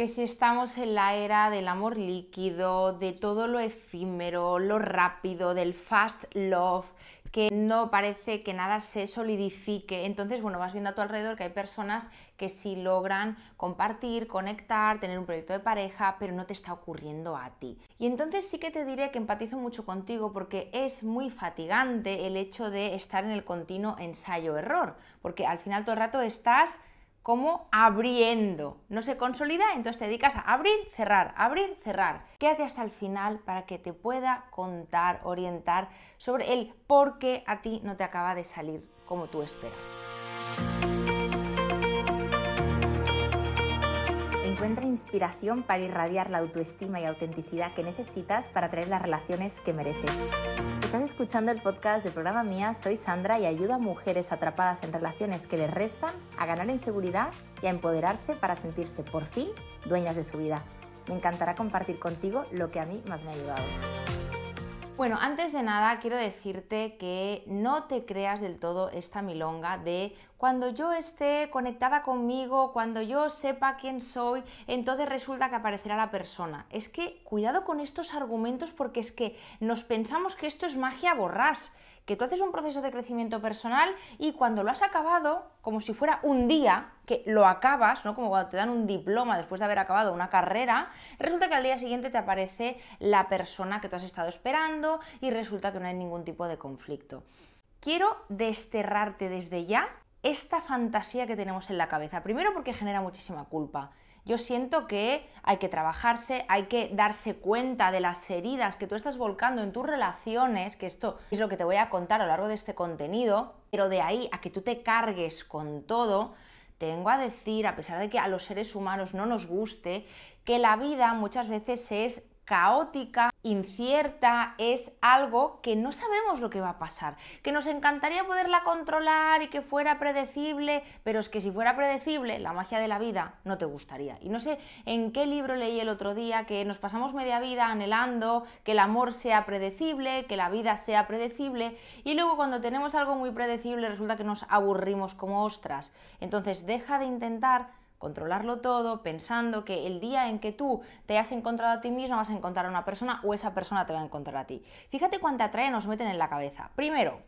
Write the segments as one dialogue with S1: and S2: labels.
S1: que si estamos en la era del amor líquido, de todo lo efímero, lo rápido, del fast love, que no parece que nada se solidifique. Entonces, bueno, vas viendo a tu alrededor que hay personas que sí logran compartir, conectar, tener un proyecto de pareja, pero no te está ocurriendo a ti. Y entonces sí que te diré que empatizo mucho contigo porque es muy fatigante el hecho de estar en el continuo ensayo-error, porque al final todo el rato estás como abriendo. No se consolida, entonces te dedicas a abrir, cerrar, abrir, cerrar. Quédate hasta el final para que te pueda contar, orientar sobre el por qué a ti no te acaba de salir como tú esperas.
S2: Encuentra inspiración para irradiar la autoestima y autenticidad que necesitas para traer las relaciones que mereces. Estás escuchando el podcast de programa Mía, soy Sandra y ayudo a mujeres atrapadas en relaciones que les restan a ganar en seguridad y a empoderarse para sentirse por fin dueñas de su vida. Me encantará compartir contigo lo que a mí más me ha ayudado.
S1: Bueno, antes de nada quiero decirte que no te creas del todo esta milonga de cuando yo esté conectada conmigo, cuando yo sepa quién soy, entonces resulta que aparecerá la persona. Es que cuidado con estos argumentos porque es que nos pensamos que esto es magia borrás que tú haces un proceso de crecimiento personal y cuando lo has acabado, como si fuera un día que lo acabas, ¿no? Como cuando te dan un diploma después de haber acabado una carrera, resulta que al día siguiente te aparece la persona que tú has estado esperando y resulta que no hay ningún tipo de conflicto. Quiero desterrarte desde ya esta fantasía que tenemos en la cabeza. Primero porque genera muchísima culpa. Yo siento que hay que trabajarse, hay que darse cuenta de las heridas que tú estás volcando en tus relaciones, que esto es lo que te voy a contar a lo largo de este contenido, pero de ahí a que tú te cargues con todo, te vengo a decir, a pesar de que a los seres humanos no nos guste, que la vida muchas veces es caótica, incierta, es algo que no sabemos lo que va a pasar, que nos encantaría poderla controlar y que fuera predecible, pero es que si fuera predecible, la magia de la vida no te gustaría. Y no sé en qué libro leí el otro día que nos pasamos media vida anhelando que el amor sea predecible, que la vida sea predecible, y luego cuando tenemos algo muy predecible resulta que nos aburrimos como ostras. Entonces deja de intentar controlarlo todo, pensando que el día en que tú te has encontrado a ti mismo vas a encontrar a una persona o esa persona te va a encontrar a ti. Fíjate cuánta trae nos meten en la cabeza. Primero,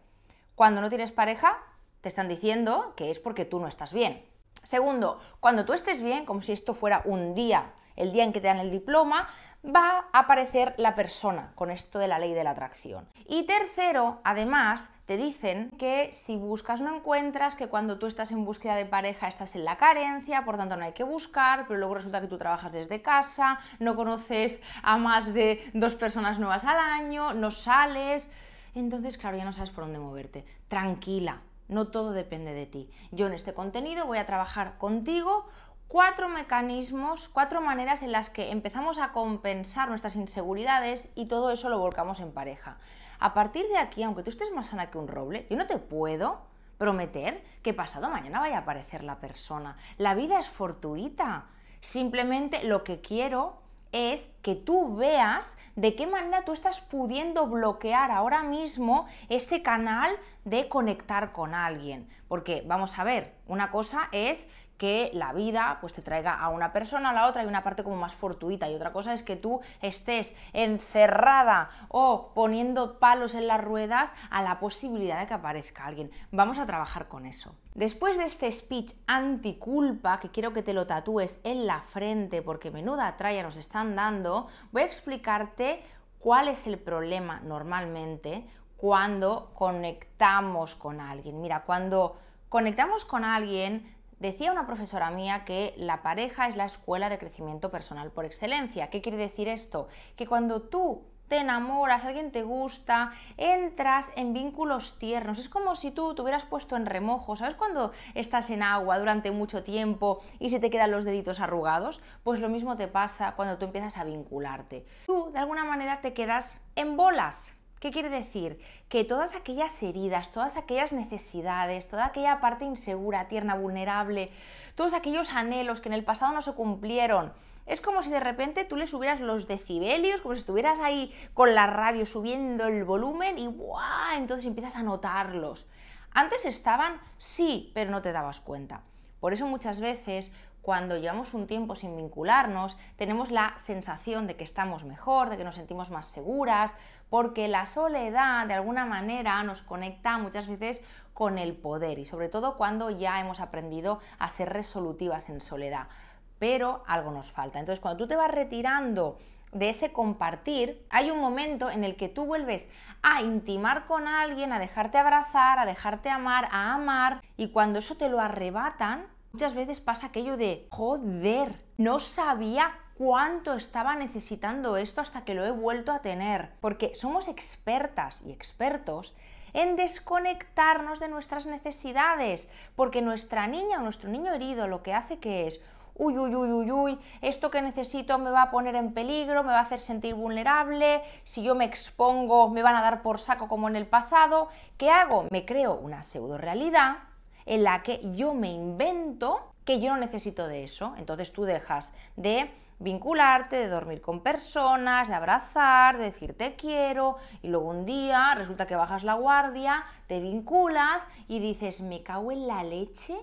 S1: cuando no tienes pareja, te están diciendo que es porque tú no estás bien. Segundo, cuando tú estés bien, como si esto fuera un día, el día en que te dan el diploma, va a aparecer la persona con esto de la ley de la atracción. Y tercero, además, te dicen que si buscas no encuentras, que cuando tú estás en búsqueda de pareja estás en la carencia, por tanto no hay que buscar, pero luego resulta que tú trabajas desde casa, no conoces a más de dos personas nuevas al año, no sales. Entonces, claro, ya no sabes por dónde moverte. Tranquila, no todo depende de ti. Yo en este contenido voy a trabajar contigo cuatro mecanismos, cuatro maneras en las que empezamos a compensar nuestras inseguridades y todo eso lo volcamos en pareja. A partir de aquí, aunque tú estés más sana que un roble, yo no te puedo prometer que pasado mañana vaya a aparecer la persona. La vida es fortuita. Simplemente lo que quiero es que tú veas de qué manera tú estás pudiendo bloquear ahora mismo ese canal de conectar con alguien. Porque vamos a ver, una cosa es que la vida pues te traiga a una persona a la otra y una parte como más fortuita y otra cosa es que tú estés encerrada o poniendo palos en las ruedas a la posibilidad de que aparezca alguien. Vamos a trabajar con eso. Después de este speech anticulpa, que quiero que te lo tatúes en la frente porque menuda tralla nos están dando, voy a explicarte cuál es el problema normalmente cuando conectamos con alguien. Mira, cuando conectamos con alguien Decía una profesora mía que la pareja es la escuela de crecimiento personal por excelencia. ¿Qué quiere decir esto? Que cuando tú te enamoras, alguien te gusta, entras en vínculos tiernos. Es como si tú te hubieras puesto en remojo. ¿Sabes cuando estás en agua durante mucho tiempo y se te quedan los deditos arrugados? Pues lo mismo te pasa cuando tú empiezas a vincularte. Tú, de alguna manera, te quedas en bolas. ¿Qué quiere decir? Que todas aquellas heridas, todas aquellas necesidades, toda aquella parte insegura, tierna, vulnerable, todos aquellos anhelos que en el pasado no se cumplieron, es como si de repente tú le subieras los decibelios, como si estuvieras ahí con la radio subiendo el volumen y ¡buah! Entonces empiezas a notarlos. Antes estaban, sí, pero no te dabas cuenta. Por eso muchas veces cuando llevamos un tiempo sin vincularnos, tenemos la sensación de que estamos mejor, de que nos sentimos más seguras, porque la soledad de alguna manera nos conecta muchas veces con el poder y sobre todo cuando ya hemos aprendido a ser resolutivas en soledad. Pero algo nos falta. Entonces, cuando tú te vas retirando de ese compartir, hay un momento en el que tú vuelves a intimar con alguien, a dejarte abrazar, a dejarte amar, a amar, y cuando eso te lo arrebatan, muchas veces pasa aquello de, joder, no sabía cuánto estaba necesitando esto hasta que lo he vuelto a tener, porque somos expertas y expertos en desconectarnos de nuestras necesidades, porque nuestra niña o nuestro niño herido lo que hace que es uy, uy, uy, uy, uy, esto que necesito me va a poner en peligro, me va a hacer sentir vulnerable, si yo me expongo me van a dar por saco como en el pasado, ¿qué hago? Me creo una pseudo realidad en la que yo me invento que yo no necesito de eso, entonces tú dejas de vincularte, de dormir con personas, de abrazar, de decir te quiero y luego un día resulta que bajas la guardia, te vinculas y dices me cago en la leche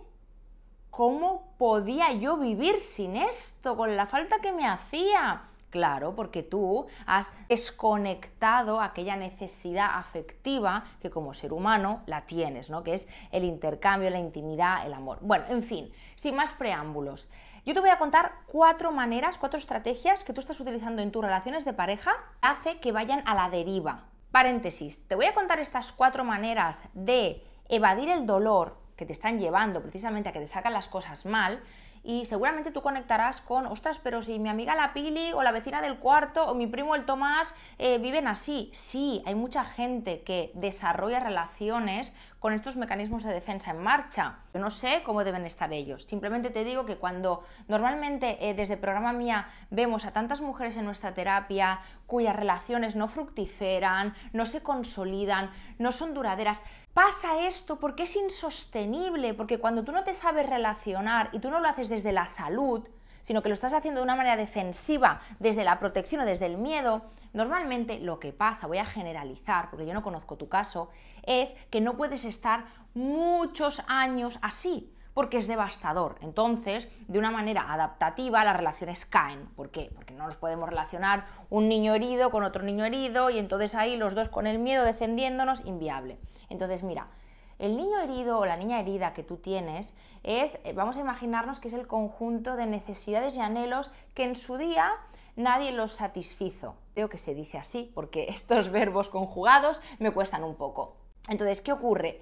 S1: ¿Cómo podía yo vivir sin esto, con la falta que me hacía? Claro, porque tú has desconectado aquella necesidad afectiva que como ser humano la tienes, ¿no? Que es el intercambio, la intimidad, el amor. Bueno, en fin, sin más preámbulos. Yo te voy a contar cuatro maneras, cuatro estrategias que tú estás utilizando en tus relaciones de pareja hace que vayan a la deriva. Paréntesis, te voy a contar estas cuatro maneras de evadir el dolor que te están llevando precisamente a que te sacan las cosas mal y seguramente tú conectarás con, ostras, pero si mi amiga la Pili o la vecina del cuarto o mi primo el Tomás eh, viven así. Sí, hay mucha gente que desarrolla relaciones con estos mecanismos de defensa en marcha. Yo no sé cómo deben estar ellos. Simplemente te digo que cuando normalmente eh, desde programa mía vemos a tantas mujeres en nuestra terapia cuyas relaciones no fructiferan, no se consolidan, no son duraderas, pasa esto porque es insostenible, porque cuando tú no te sabes relacionar y tú no lo haces desde la salud, sino que lo estás haciendo de una manera defensiva, desde la protección o desde el miedo, normalmente lo que pasa, voy a generalizar, porque yo no conozco tu caso, es que no puedes estar muchos años así porque es devastador. Entonces, de una manera adaptativa, las relaciones caen. ¿Por qué? Porque no nos podemos relacionar un niño herido con otro niño herido y entonces ahí los dos con el miedo defendiéndonos, inviable. Entonces, mira, el niño herido o la niña herida que tú tienes es, eh, vamos a imaginarnos que es el conjunto de necesidades y anhelos que en su día nadie los satisfizo. Creo que se dice así porque estos verbos conjugados me cuestan un poco. Entonces, ¿qué ocurre?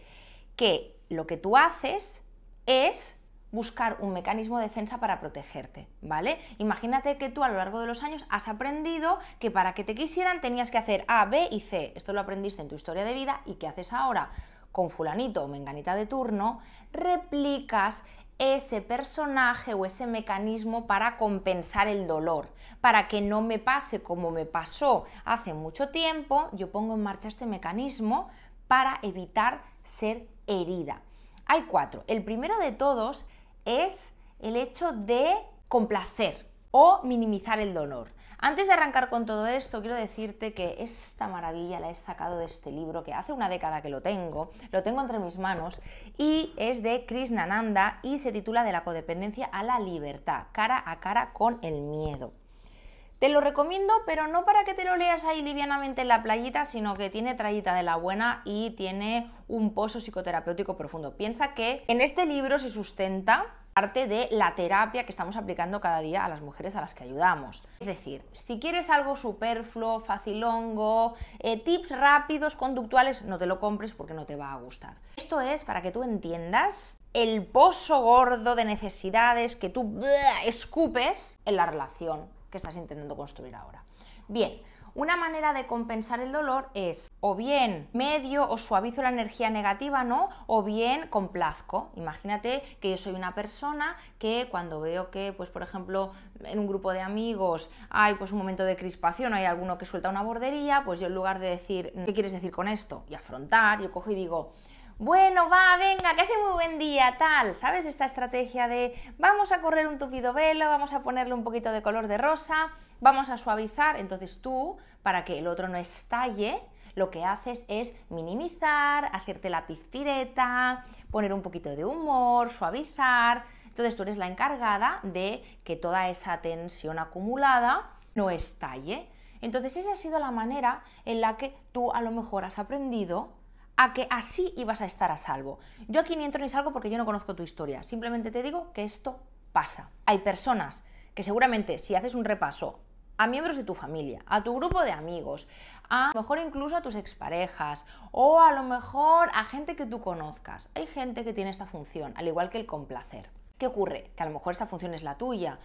S1: Que lo que tú haces es buscar un mecanismo de defensa para protegerte, ¿vale? Imagínate que tú a lo largo de los años has aprendido que para que te quisieran tenías que hacer A, B y C. Esto lo aprendiste en tu historia de vida y ¿qué haces ahora? Con fulanito o menganita de turno, replicas ese personaje o ese mecanismo para compensar el dolor, para que no me pase como me pasó hace mucho tiempo, yo pongo en marcha este mecanismo para evitar ser herida. Hay cuatro. El primero de todos es el hecho de complacer o minimizar el dolor. Antes de arrancar con todo esto, quiero decirte que esta maravilla la he sacado de este libro, que hace una década que lo tengo, lo tengo entre mis manos, y es de Krishnananda y se titula De la codependencia a la libertad, cara a cara con el miedo. Te lo recomiendo, pero no para que te lo leas ahí livianamente en la playita, sino que tiene trayita de la buena y tiene un pozo psicoterapéutico profundo. Piensa que en este libro se sustenta parte de la terapia que estamos aplicando cada día a las mujeres a las que ayudamos. Es decir, si quieres algo superfluo, facilongo, eh, tips rápidos, conductuales, no te lo compres porque no te va a gustar. Esto es para que tú entiendas el pozo gordo de necesidades que tú escupes en la relación estás intentando construir ahora. Bien, una manera de compensar el dolor es o bien medio o suavizo la energía negativa, ¿no? O bien complazco. Imagínate que yo soy una persona que cuando veo que, pues por ejemplo, en un grupo de amigos hay pues un momento de crispación, hay alguno que suelta una bordería, pues yo en lugar de decir, ¿qué quieres decir con esto? Y afrontar, yo cojo y digo, bueno, va, venga, que hace muy buen día, tal, ¿sabes? Esta estrategia de vamos a correr un tupido velo, vamos a ponerle un poquito de color de rosa, vamos a suavizar, entonces tú, para que el otro no estalle, lo que haces es minimizar, hacerte la pizpireta, poner un poquito de humor, suavizar. Entonces tú eres la encargada de que toda esa tensión acumulada no estalle. Entonces esa ha sido la manera en la que tú a lo mejor has aprendido a que así ibas a estar a salvo. Yo aquí ni entro ni salgo porque yo no conozco tu historia, simplemente te digo que esto pasa. Hay personas que seguramente si haces un repaso a miembros de tu familia, a tu grupo de amigos, a lo mejor incluso a tus exparejas o a lo mejor a gente que tú conozcas. Hay gente que tiene esta función, al igual que el complacer. ¿Qué ocurre? Que a lo mejor esta función es la tuya.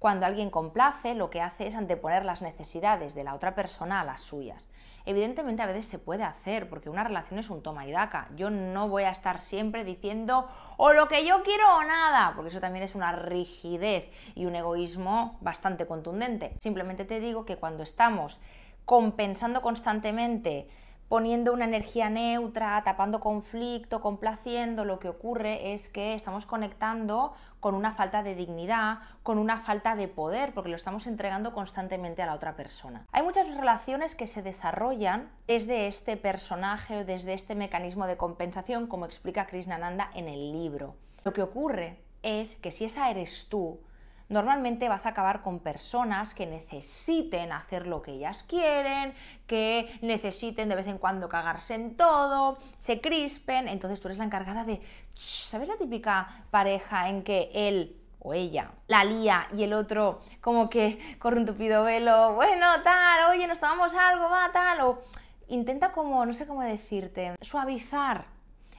S1: Cuando alguien complace, lo que hace es anteponer las necesidades de la otra persona a las suyas. Evidentemente a veces se puede hacer, porque una relación es un toma y daca. Yo no voy a estar siempre diciendo o lo que yo quiero o nada, porque eso también es una rigidez y un egoísmo bastante contundente. Simplemente te digo que cuando estamos compensando constantemente poniendo una energía neutra, tapando conflicto, complaciendo, lo que ocurre es que estamos conectando con una falta de dignidad, con una falta de poder, porque lo estamos entregando constantemente a la otra persona. Hay muchas relaciones que se desarrollan desde este personaje o desde este mecanismo de compensación, como explica Krishnananda en el libro. Lo que ocurre es que si esa eres tú, normalmente vas a acabar con personas que necesiten hacer lo que ellas quieren, que necesiten de vez en cuando cagarse en todo, se crispen, entonces tú eres la encargada de, ¿sabes la típica pareja en que él o ella la lía y el otro como que corre un tupido velo, bueno, tal, oye, nos tomamos algo, va, tal, o intenta como, no sé cómo decirte, suavizar.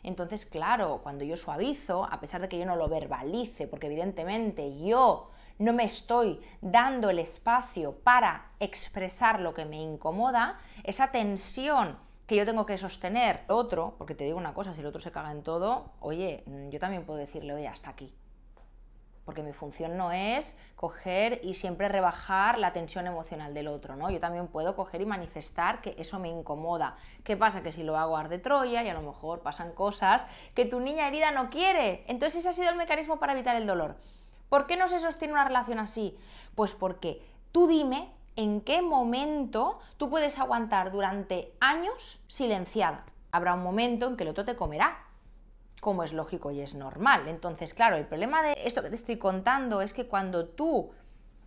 S1: Entonces, claro, cuando yo suavizo, a pesar de que yo no lo verbalice, porque evidentemente yo no me estoy dando el espacio para expresar lo que me incomoda, esa tensión que yo tengo que sostener otro, porque te digo una cosa, si el otro se caga en todo, oye, mm, yo también puedo decirle, oye, hasta aquí. Porque mi función no es coger y siempre rebajar la tensión emocional del otro, ¿no? Yo también puedo coger y manifestar que eso me incomoda. ¿Qué pasa? Que si lo hago arde Troya y a lo mejor pasan cosas que tu niña herida no quiere. Entonces ese ha sido el mecanismo para evitar el dolor. ¿Por qué no se sostiene una relación así? Pues porque tú dime en qué momento tú puedes aguantar durante años silenciada. Habrá un momento en que el otro te comerá, como es lógico y es normal. Entonces, claro, el problema de esto que te estoy contando es que cuando tú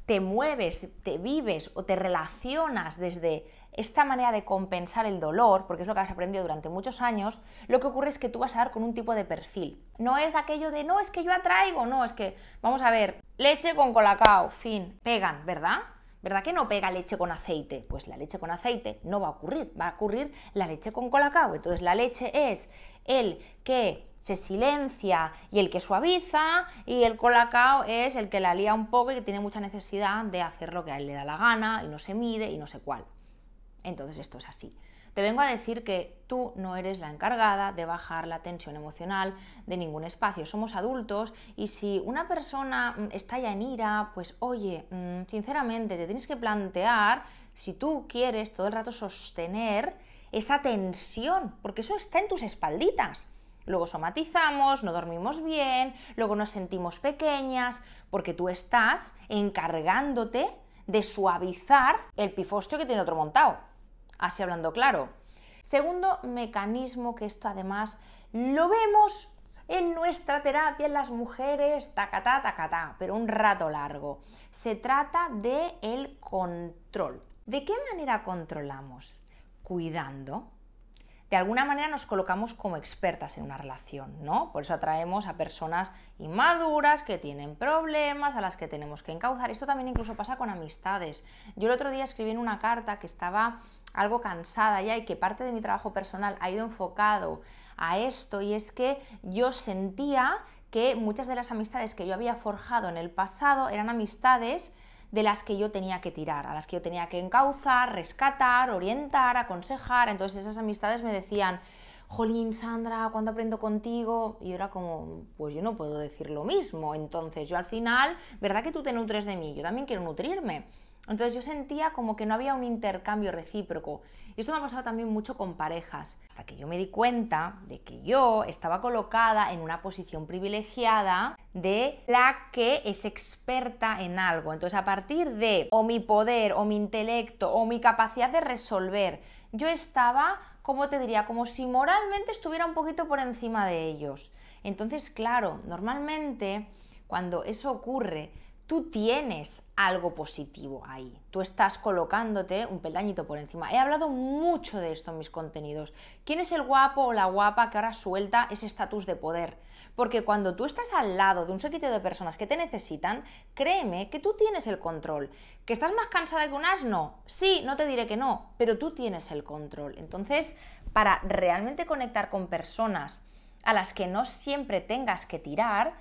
S1: te mueves, te vives o te relacionas desde esta manera de compensar el dolor, porque es lo que has aprendido durante muchos años, lo que ocurre es que tú vas a dar con un tipo de perfil. No es aquello de, no, es que yo atraigo, no, es que, vamos a ver, leche con colacao, fin, pegan, ¿verdad? ¿Verdad que no pega leche con aceite? Pues la leche con aceite no va a ocurrir, va a ocurrir la leche con colacao. Entonces la leche es el que se silencia y el que suaviza y el colacao es el que la lía un poco y que tiene mucha necesidad de hacer lo que a él le da la gana y no se mide y no sé cuál. Entonces esto es así. Te vengo a decir que tú no eres la encargada de bajar la tensión emocional de ningún espacio. Somos adultos y si una persona mm, está ya en ira, pues oye, mm, sinceramente te tienes que plantear si tú quieres todo el rato sostener esa tensión, porque eso está en tus espalditas. Luego somatizamos, no dormimos bien, luego nos sentimos pequeñas, porque tú estás encargándote de suavizar el pifostio que tiene otro montado así hablando claro. Segundo mecanismo, que esto además lo vemos en nuestra terapia en las mujeres, tacatá, tacatá, pero un rato largo. Se trata de el control. ¿De qué manera controlamos? Cuidando, de alguna manera nos colocamos como expertas en una relación, ¿no? Por eso atraemos a personas inmaduras que tienen problemas, a las que tenemos que encauzar. Esto también incluso pasa con amistades. Yo el otro día escribí en una carta que estaba algo cansada ya y que parte de mi trabajo personal ha ido enfocado a esto y es que yo sentía que muchas de las amistades que yo había forjado en el pasado eran amistades de las que yo tenía que tirar, a las que yo tenía que encauzar, rescatar, orientar, aconsejar. Entonces esas amistades me decían, Jolín, Sandra, ¿cuándo aprendo contigo? Y era como, pues yo no puedo decir lo mismo. Entonces yo al final, ¿verdad que tú te nutres de mí? Yo también quiero nutrirme. Entonces yo sentía como que no había un intercambio recíproco. Y esto me ha pasado también mucho con parejas, hasta que yo me di cuenta de que yo estaba colocada en una posición privilegiada de la que es experta en algo. Entonces a partir de o mi poder o mi intelecto o mi capacidad de resolver, yo estaba, como te diría, como si moralmente estuviera un poquito por encima de ellos. Entonces, claro, normalmente cuando eso ocurre, tú tienes algo positivo ahí. Tú estás colocándote un peldañito por encima. He hablado mucho de esto en mis contenidos. ¿Quién es el guapo o la guapa que ahora suelta ese estatus de poder? Porque cuando tú estás al lado de un sequito de personas que te necesitan, créeme que tú tienes el control. ¿Que estás más cansada que un asno? Sí, no te diré que no, pero tú tienes el control. Entonces, para realmente conectar con personas a las que no siempre tengas que tirar,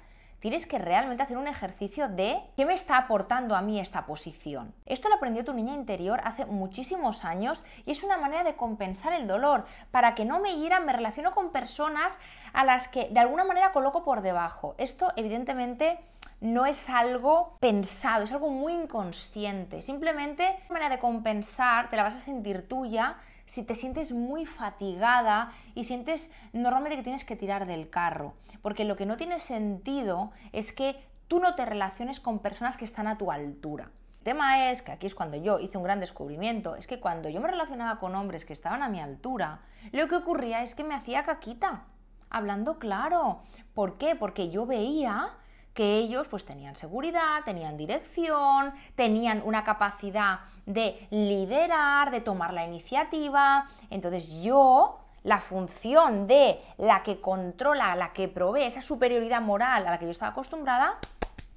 S1: tienes que realmente hacer un ejercicio de qué me está aportando a mí esta posición. Esto lo aprendió tu niña interior hace muchísimos años y es una manera de compensar el dolor. Para que no me hieran, me relaciono con personas a las que de alguna manera coloco por debajo. Esto evidentemente no es algo pensado, es algo muy inconsciente. Simplemente una manera de compensar, te la vas a sentir tuya si te sientes muy fatigada y sientes normalmente que tienes que tirar del carro. Porque lo que no tiene sentido es que tú no te relaciones con personas que están a tu altura. El tema es que aquí es cuando yo hice un gran descubrimiento, es que cuando yo me relacionaba con hombres que estaban a mi altura, lo que ocurría es que me hacía caquita, hablando claro. ¿Por qué? Porque yo veía que ellos pues tenían seguridad, tenían dirección, tenían una capacidad de liderar, de tomar la iniciativa. Entonces yo, la función de la que controla, la que provee esa superioridad moral a la que yo estaba acostumbrada,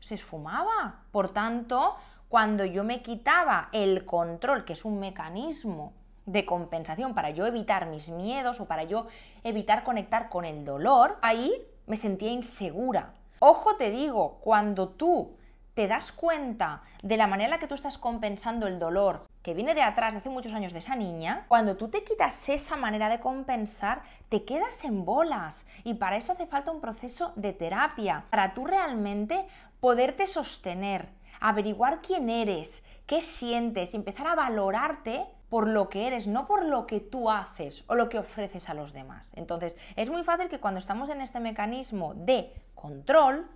S1: se esfumaba. Por tanto, cuando yo me quitaba el control, que es un mecanismo de compensación para yo evitar mis miedos o para yo evitar conectar con el dolor, ahí me sentía insegura, Ojo te digo, cuando tú te das cuenta de la manera en la que tú estás compensando el dolor que viene de atrás de hace muchos años de esa niña, cuando tú te quitas esa manera de compensar, te quedas en bolas. Y para eso hace falta un proceso de terapia, para tú realmente poderte sostener, averiguar quién eres, qué sientes y empezar a valorarte por lo que eres, no por lo que tú haces o lo que ofreces a los demás. Entonces, es muy fácil que cuando estamos en este mecanismo de control,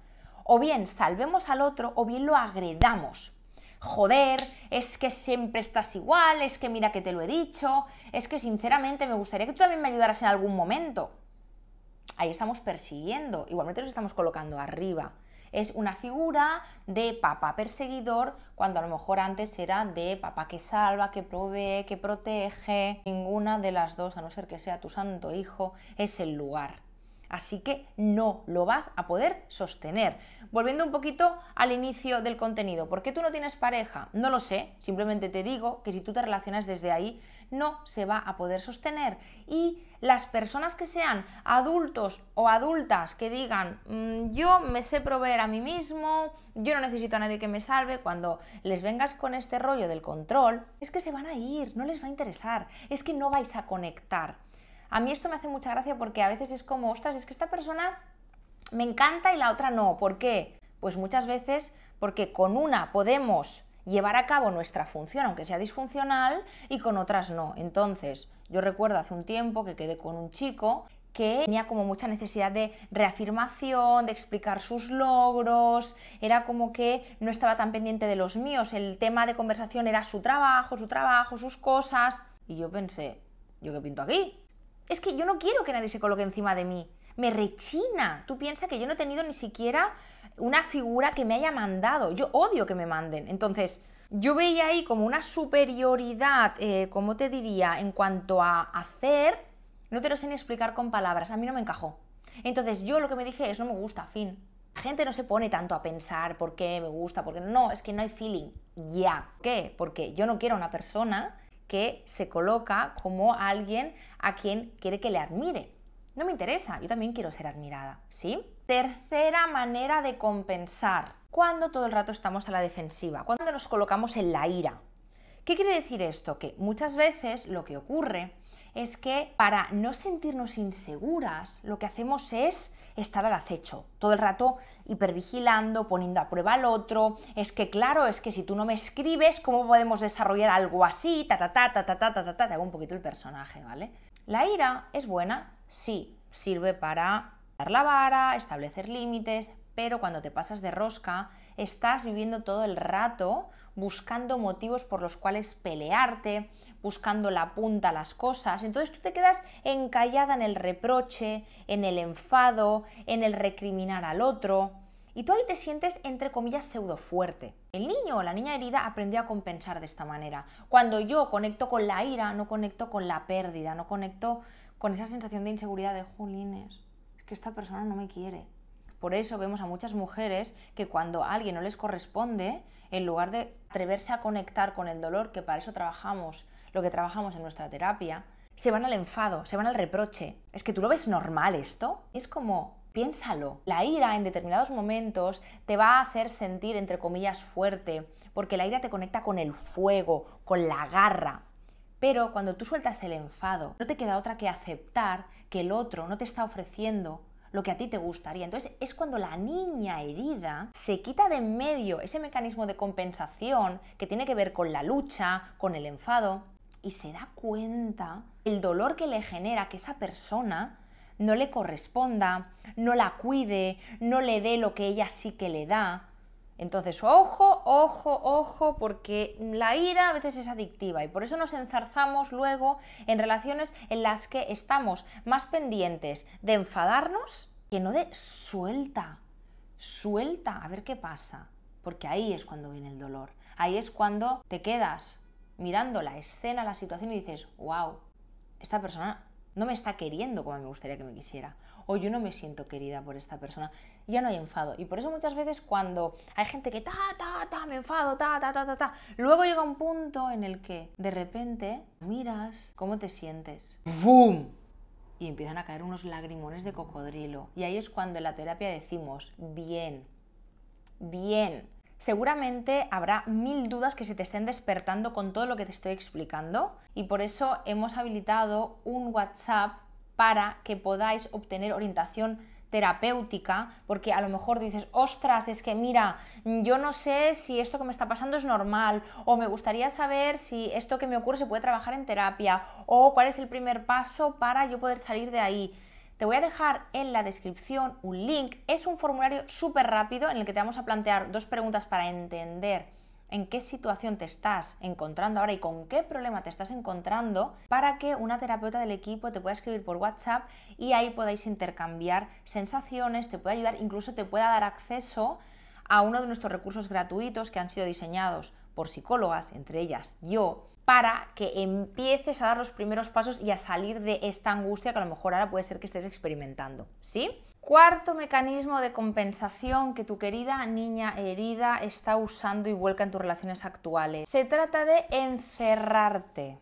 S1: o bien salvemos al otro o bien lo agredamos. Joder, es que siempre estás igual, es que mira que te lo he dicho, es que sinceramente me gustaría que tú también me ayudaras en algún momento. Ahí estamos persiguiendo, igualmente nos estamos colocando arriba. Es una figura de papá perseguidor cuando a lo mejor antes era de papá que salva, que provee, que protege. Ninguna de las dos, a no ser que sea tu santo hijo, es el lugar. Así que no lo vas a poder sostener. Volviendo un poquito al inicio del contenido, ¿por qué tú no tienes pareja? No lo sé, simplemente te digo que si tú te relacionas desde ahí, no se va a poder sostener. Y las personas que sean adultos o adultas que digan, mm, yo me sé proveer a mí mismo, yo no necesito a nadie que me salve, cuando les vengas con este rollo del control, es que se van a ir, no les va a interesar, es que no vais a conectar. A mí esto me hace mucha gracia porque a veces es como, ostras, es que esta persona me encanta y la otra no. ¿Por qué? Pues muchas veces porque con una podemos llevar a cabo nuestra función, aunque sea disfuncional, y con otras no. Entonces, yo recuerdo hace un tiempo que quedé con un chico que tenía como mucha necesidad de reafirmación, de explicar sus logros, era como que no estaba tan pendiente de los míos, el tema de conversación era su trabajo, su trabajo, sus cosas, y yo pensé, ¿yo qué pinto aquí? Es que yo no quiero que nadie se coloque encima de mí. Me rechina. Tú piensas que yo no he tenido ni siquiera una figura que me haya mandado. Yo odio que me manden. Entonces, yo veía ahí como una superioridad, eh, ¿cómo te diría? En cuanto a hacer, no te lo sé explicar con palabras. A mí no me encajó. Entonces, yo lo que me dije es, no me gusta, fin. La gente no se pone tanto a pensar por qué me gusta, porque no, es que no hay feeling. Ya. ¿Qué? Porque yo no quiero una persona que se coloca como alguien a quien quiere que le admire. No me interesa, yo también quiero ser admirada, ¿sí? Tercera manera de compensar, cuando todo el rato estamos a la defensiva, cuando nos colocamos en la ira. ¿Qué quiere decir esto? Que muchas veces lo que ocurre es que para no sentirnos inseguras, lo que hacemos es estar al acecho, todo el rato hipervigilando, poniendo a prueba al otro. Es que, claro, es que si tú no me escribes, ¿cómo podemos desarrollar algo así? Ta ta ta ta ta ta ta ta, ta. Te hago un poquito el personaje, ¿vale? La ira es buena, sí, sirve para dar la vara, establecer límites, pero cuando te pasas de rosca, estás viviendo todo el rato buscando motivos por los cuales pelearte, buscando la punta a las cosas. Entonces tú te quedas encallada en el reproche, en el enfado, en el recriminar al otro. Y tú ahí te sientes, entre comillas, pseudo fuerte. El niño o la niña herida aprendió a compensar de esta manera. Cuando yo conecto con la ira, no conecto con la pérdida, no conecto con esa sensación de inseguridad de, jolines, es que esta persona no me quiere. Por eso vemos a muchas mujeres que cuando a alguien no les corresponde, en lugar de atreverse a conectar con el dolor, que para eso trabajamos, lo que trabajamos en nuestra terapia, se van al enfado, se van al reproche. Es que tú lo ves normal esto. Es como, piénsalo. La ira en determinados momentos te va a hacer sentir, entre comillas, fuerte, porque la ira te conecta con el fuego, con la garra. Pero cuando tú sueltas el enfado, no te queda otra que aceptar que el otro no te está ofreciendo lo que a ti te gustaría. Entonces es cuando la niña herida se quita de en medio ese mecanismo de compensación que tiene que ver con la lucha, con el enfado, y se da cuenta el dolor que le genera que esa persona no le corresponda, no la cuide, no le dé lo que ella sí que le da. Entonces, ojo, ojo, ojo, porque la ira a veces es adictiva y por eso nos enzarzamos luego en relaciones en las que estamos más pendientes de enfadarnos que no de suelta, suelta, a ver qué pasa. Porque ahí es cuando viene el dolor. Ahí es cuando te quedas mirando la escena, la situación y dices, wow, esta persona no me está queriendo como me gustaría que me quisiera. O yo no me siento querida por esta persona. Ya no hay enfado. Y por eso muchas veces cuando hay gente que ta, ta, ta, me enfado, ta, ta, ta, ta, ta, luego llega un punto en el que de repente miras cómo te sientes. ¡Bum! Y empiezan a caer unos lagrimones de cocodrilo. Y ahí es cuando en la terapia decimos, bien, bien, seguramente habrá mil dudas que se te estén despertando con todo lo que te estoy explicando y por eso hemos habilitado un WhatsApp para que podáis obtener orientación terapéutica, porque a lo mejor dices, ostras, es que mira, yo no sé si esto que me está pasando es normal, o me gustaría saber si esto que me ocurre se puede trabajar en terapia, o cuál es el primer paso para yo poder salir de ahí. Te voy a dejar en la descripción un link. Es un formulario súper rápido en el que te vamos a plantear dos preguntas para entender en qué situación te estás encontrando ahora y con qué problema te estás encontrando para que una terapeuta del equipo te pueda escribir por WhatsApp y ahí podáis intercambiar sensaciones, te pueda ayudar, incluso te pueda dar acceso a uno de nuestros recursos gratuitos que han sido diseñados por psicólogas, entre ellas yo, para que empieces a dar los primeros pasos y a salir de esta angustia que a lo mejor ahora puede ser que estés experimentando, ¿sí? Cuarto mecanismo de compensación que tu querida niña herida está usando y vuelca en tus relaciones actuales. Se trata de encerrarte.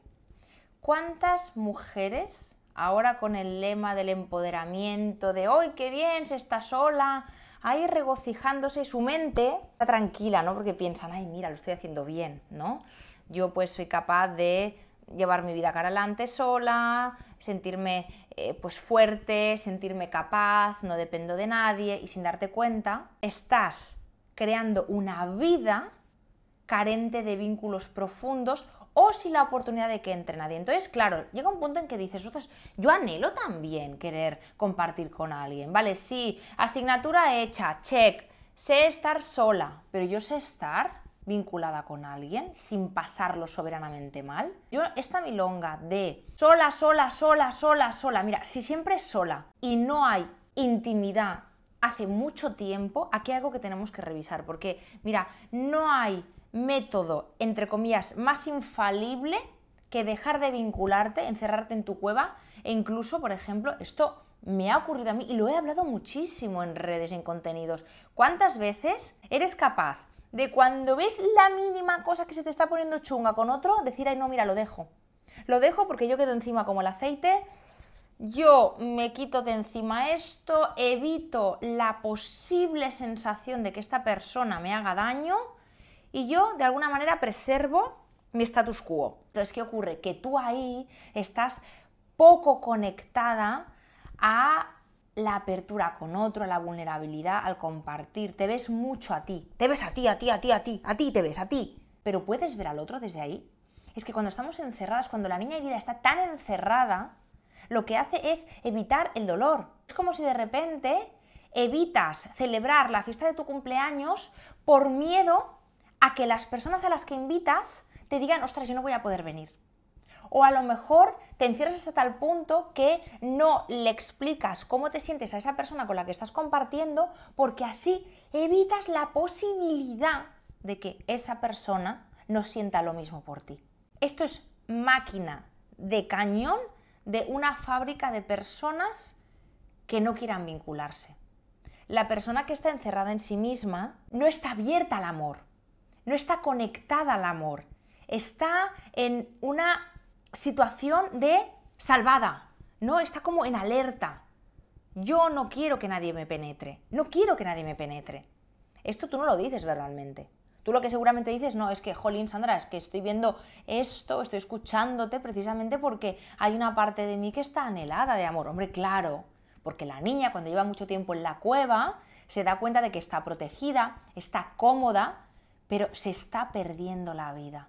S1: ¿Cuántas mujeres, ahora con el lema del empoderamiento, de hoy qué bien, se está sola, ahí regocijándose, su mente está tranquila, ¿no? Porque piensan, ay, mira, lo estoy haciendo bien, ¿no? Yo pues soy capaz de llevar mi vida cara adelante sola, sentirme eh, pues fuerte, sentirme capaz, no dependo de nadie y sin darte cuenta, estás creando una vida carente de vínculos profundos o sin la oportunidad de que entre nadie. Entonces, claro, llega un punto en que dices, otras, yo anhelo también querer compartir con alguien, ¿vale? Sí, asignatura hecha, check, sé estar sola, pero yo sé estar vinculada con alguien sin pasarlo soberanamente mal. Yo, esta milonga de sola, sola, sola, sola, sola, mira, si siempre es sola y no hay intimidad hace mucho tiempo, aquí hay algo que tenemos que revisar, porque mira, no hay método, entre comillas, más infalible que dejar de vincularte, encerrarte en tu cueva e incluso, por ejemplo, esto me ha ocurrido a mí y lo he hablado muchísimo en redes, en contenidos. ¿Cuántas veces eres capaz de cuando ves la mínima cosa que se te está poniendo chunga con otro, decir, ay, no, mira, lo dejo. Lo dejo porque yo quedo encima como el aceite, yo me quito de encima esto, evito la posible sensación de que esta persona me haga daño y yo de alguna manera preservo mi status quo. Entonces, ¿qué ocurre? Que tú ahí estás poco conectada a la apertura con otro, la vulnerabilidad al compartir. Te ves mucho a ti. Te ves a ti, a ti, a ti, a ti, a ti te ves a ti. Pero puedes ver al otro desde ahí. Es que cuando estamos encerradas, cuando la niña herida está tan encerrada, lo que hace es evitar el dolor. Es como si de repente evitas celebrar la fiesta de tu cumpleaños por miedo a que las personas a las que invitas te digan, ostras, yo no voy a poder venir. O a lo mejor te encierras hasta tal punto que no le explicas cómo te sientes a esa persona con la que estás compartiendo porque así evitas la posibilidad de que esa persona no sienta lo mismo por ti. Esto es máquina de cañón de una fábrica de personas que no quieran vincularse. La persona que está encerrada en sí misma no está abierta al amor, no está conectada al amor, está en una situación de salvada, no está como en alerta. Yo no quiero que nadie me penetre, no quiero que nadie me penetre. Esto tú no lo dices verbalmente. Tú lo que seguramente dices, no, es que, jolín, Sandra, es que estoy viendo esto, estoy escuchándote precisamente porque hay una parte de mí que está anhelada de amor. Hombre, claro, porque la niña cuando lleva mucho tiempo en la cueva se da cuenta de que está protegida, está cómoda, pero se está perdiendo la vida.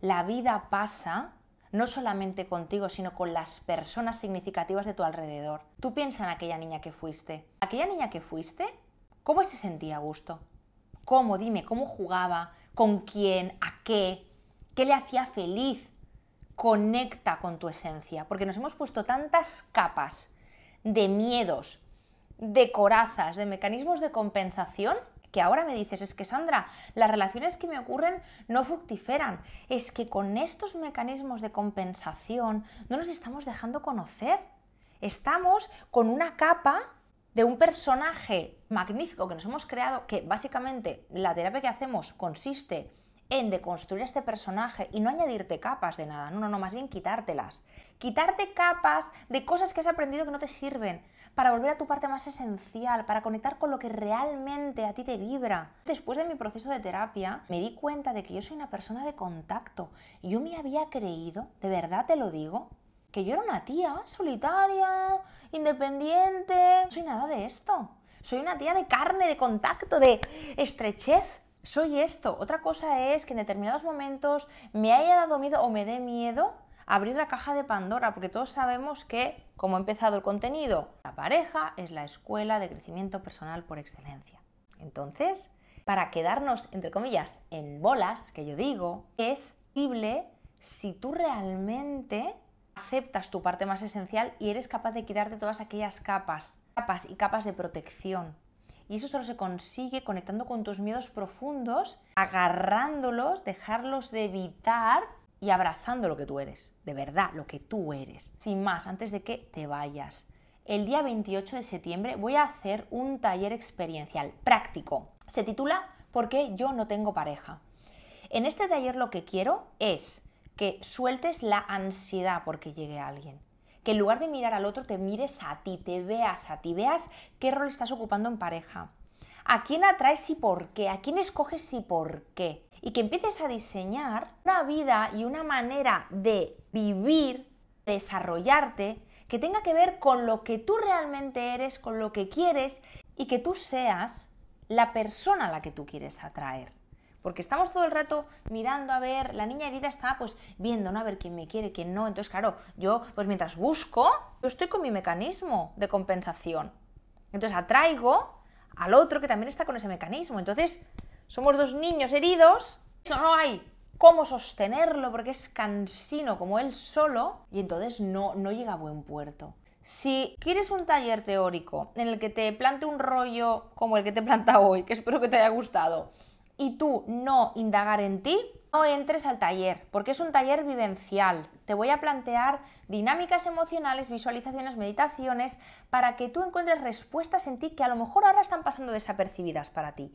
S1: La vida pasa no solamente contigo, sino con las personas significativas de tu alrededor. Tú piensa en aquella niña que fuiste. Aquella niña que fuiste, ¿cómo se sentía a gusto? ¿Cómo? Dime, ¿cómo jugaba? ¿Con quién? ¿A qué? ¿Qué le hacía feliz? Conecta con tu esencia, porque nos hemos puesto tantas capas de miedos, de corazas, de mecanismos de compensación, que ahora me dices, es que Sandra, las relaciones que me ocurren no fructiferan, es que con estos mecanismos de compensación no nos estamos dejando conocer. Estamos con una capa de un personaje magnífico que nos hemos creado, que básicamente la terapia que hacemos consiste en deconstruir este personaje y no añadirte capas de nada, no, no, no, más bien quitártelas. Quitarte capas de cosas que has aprendido que no te sirven, para volver a tu parte más esencial, para conectar con lo que realmente a ti te vibra. Después de mi proceso de terapia, me di cuenta de que yo soy una persona de contacto. Yo me había creído, de verdad te lo digo, que yo era una tía solitaria, independiente. No soy nada de esto. Soy una tía de carne, de contacto, de estrechez. Soy esto. Otra cosa es que en determinados momentos me haya dado miedo o me dé miedo abrir la caja de Pandora, porque todos sabemos que, como ha empezado el contenido, la pareja es la escuela de crecimiento personal por excelencia. Entonces, para quedarnos, entre comillas, en bolas, que yo digo, es posible si tú realmente aceptas tu parte más esencial y eres capaz de quitarte todas aquellas capas, capas y capas de protección. Y eso solo se consigue conectando con tus miedos profundos, agarrándolos, dejarlos de evitar y abrazando lo que tú eres, de verdad, lo que tú eres. Sin más, antes de que te vayas. El día 28 de septiembre voy a hacer un taller experiencial práctico. Se titula ¿Por qué yo no tengo pareja? En este taller lo que quiero es que sueltes la ansiedad porque llegue alguien. Que en lugar de mirar al otro te mires a ti, te veas a ti, veas qué rol estás ocupando en pareja. ¿A quién atraes y por qué? ¿A quién escoges y por qué? Y que empieces a diseñar una vida y una manera de vivir, desarrollarte, que tenga que ver con lo que tú realmente eres, con lo que quieres y que tú seas la persona a la que tú quieres atraer. Porque estamos todo el rato mirando a ver, la niña herida está pues viendo, ¿no? A ver quién me quiere, quién no. Entonces, claro, yo pues mientras busco, yo estoy con mi mecanismo de compensación. Entonces atraigo al otro que también está con ese mecanismo. Entonces, somos dos niños heridos, eso no hay cómo sostenerlo porque es cansino como él solo y entonces no, no llega a buen puerto. Si quieres un taller teórico en el que te plante un rollo como el que te planta hoy, que espero que te haya gustado, y tú no indagar en ti, no entres al taller, porque es un taller vivencial. Te voy a plantear dinámicas emocionales, visualizaciones, meditaciones, para que tú encuentres respuestas en ti que a lo mejor ahora están pasando desapercibidas para ti.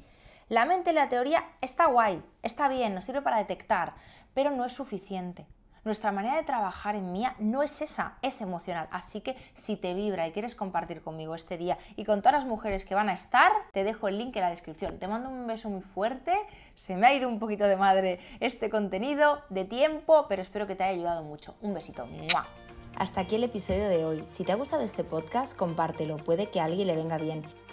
S1: La mente y la teoría está guay, está bien, nos sirve para detectar, pero no es suficiente. Nuestra manera de trabajar en mía no es esa, es emocional. Así que si te vibra y quieres compartir conmigo este día y con todas las mujeres que van a estar, te dejo el link en la descripción. Te mando un beso muy fuerte. Se me ha ido un poquito de madre este contenido de tiempo, pero espero que te haya ayudado mucho. Un besito.
S2: Hasta aquí el episodio de hoy. Si te ha gustado este podcast, compártelo, puede que a alguien le venga bien.